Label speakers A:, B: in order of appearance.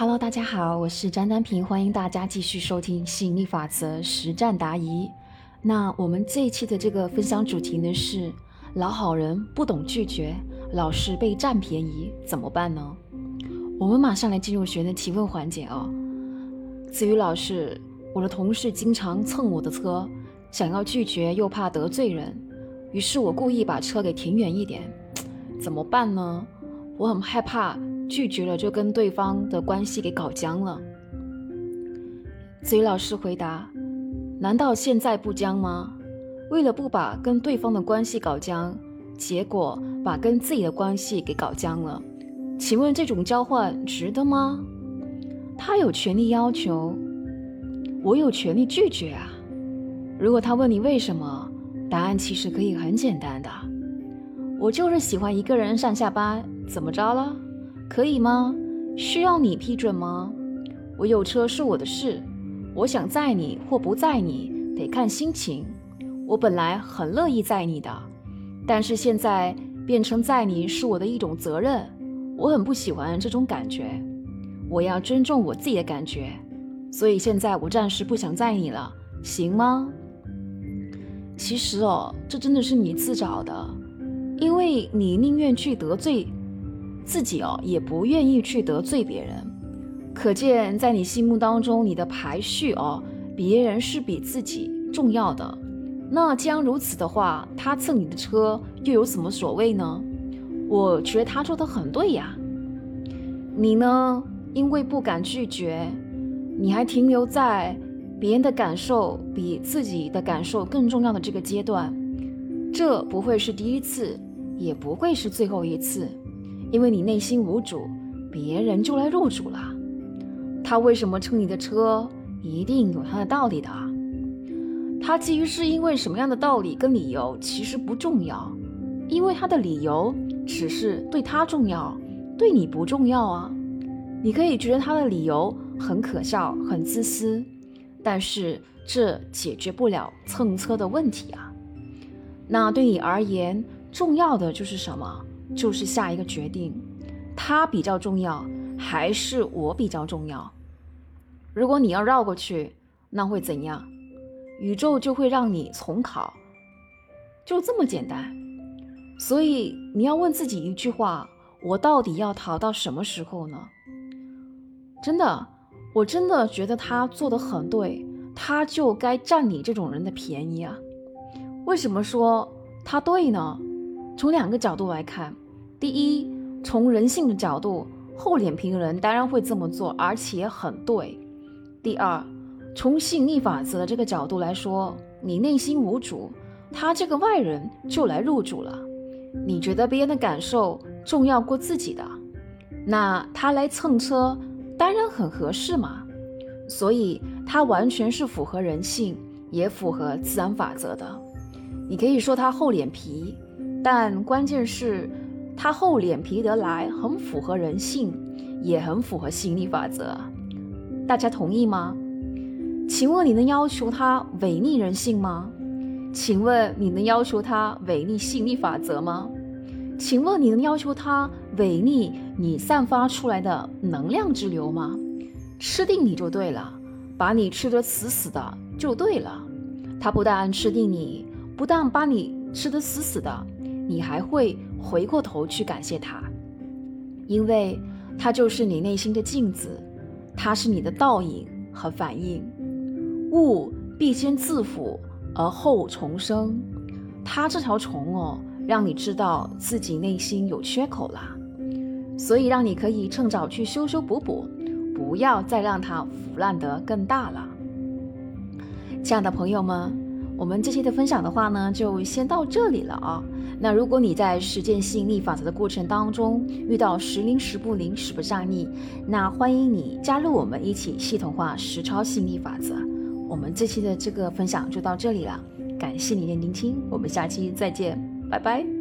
A: Hello，大家好，我是张丹平，欢迎大家继续收听吸引力法则实战答疑。那我们这一期的这个分享主题呢是：老好人不懂拒绝，老是被占便宜，怎么办呢？我们马上来进入学员的提问环节哦。子瑜老师，我的同事经常蹭我的车，想要拒绝又怕得罪人，于是我故意把车给停远一点，怎么办呢？我很害怕拒绝了就跟对方的关系给搞僵了。子瑜老师回答：难道现在不僵吗？为了不把跟对方的关系搞僵，结果把跟自己的关系给搞僵了，请问这种交换值得吗？他有权利要求，我有权利拒绝啊。如果他问你为什么，答案其实可以很简单的，我就是喜欢一个人上下班，怎么着了？可以吗？需要你批准吗？我有车是我的事，我想载你或不载你得看心情。我本来很乐意载你的，但是现在变成载你是我的一种责任，我很不喜欢这种感觉。我要尊重我自己的感觉，所以现在我暂时不想载你了，行吗？其实哦，这真的是你自找的，因为你宁愿去得罪自己哦，也不愿意去得罪别人。可见在你心目当中，你的排序哦，别人是比自己重要的。那既然如此的话，他蹭你的车又有什么所谓呢？我觉得他说的很对呀，你呢？因为不敢拒绝，你还停留在别人的感受比自己的感受更重要的这个阶段，这不会是第一次，也不会是最后一次，因为你内心无主，别人就来入主了。他为什么蹭你的车，一定有他的道理的。他基于是因为什么样的道理跟理由，其实不重要，因为他的理由只是对他重要，对你不重要啊。你可以觉得他的理由很可笑、很自私，但是这解决不了蹭车的问题啊。那对你而言，重要的就是什么？就是下一个决定，他比较重要，还是我比较重要？如果你要绕过去，那会怎样？宇宙就会让你重考，就这么简单。所以你要问自己一句话：我到底要逃到什么时候呢？真的，我真的觉得他做的很对，他就该占你这种人的便宜啊！为什么说他对呢？从两个角度来看，第一，从人性的角度，厚脸皮的人当然会这么做，而且很对；第二，从吸引力法则的这个角度来说，你内心无主，他这个外人就来入主了。你觉得别人的感受重要过自己的，那他来蹭车。当然很合适嘛，所以他完全是符合人性，也符合自然法则的。你可以说他厚脸皮，但关键是，他厚脸皮得来很符合人性，也很符合吸引力法则。大家同意吗？请问你能要求他违逆人性吗？请问你能要求他违逆吸引力法则吗？请问你能要求他违逆你散发出来的能量之流吗？吃定你就对了，把你吃得死死的就对了。他不但吃定你，不但把你吃得死死的，你还会回过头去感谢他，因为他就是你内心的镜子，他是你的倒影和反应。物必先自腐而后重生，他这条虫哦。让你知道自己内心有缺口了，所以让你可以趁早去修修补补，不要再让它腐烂得更大了。亲爱的朋友们，我们这期的分享的话呢，就先到这里了啊。那如果你在实践吸引力法则的过程当中遇到时灵时不灵、时不上力，那欢迎你加入我们一起系统化实操吸引力法则。我们这期的这个分享就到这里了，感谢你的聆听，我们下期再见。拜拜。